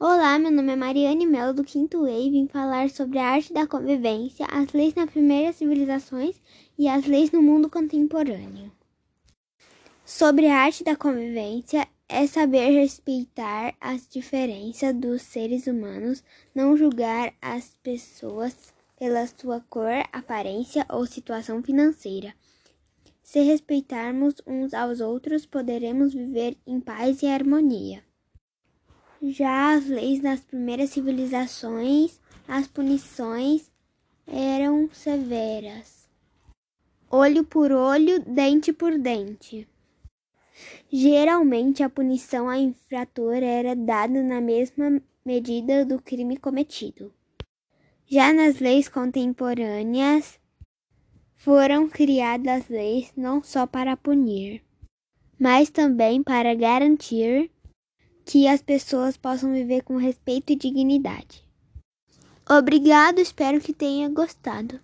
Olá, meu nome é Mariane Melo, do Quinto E, e vim falar sobre a arte da convivência, as leis nas primeiras civilizações e as leis no mundo contemporâneo. Sobre a arte da convivência, é saber respeitar as diferenças dos seres humanos, não julgar as pessoas pela sua cor, aparência ou situação financeira. Se respeitarmos uns aos outros, poderemos viver em paz e harmonia. Já as leis das primeiras civilizações, as punições eram severas. Olho por olho, dente por dente. Geralmente, a punição ao infrator era dada na mesma medida do crime cometido. Já nas leis contemporâneas, foram criadas leis não só para punir, mas também para garantir que as pessoas possam viver com respeito e dignidade. Obrigado, espero que tenha gostado.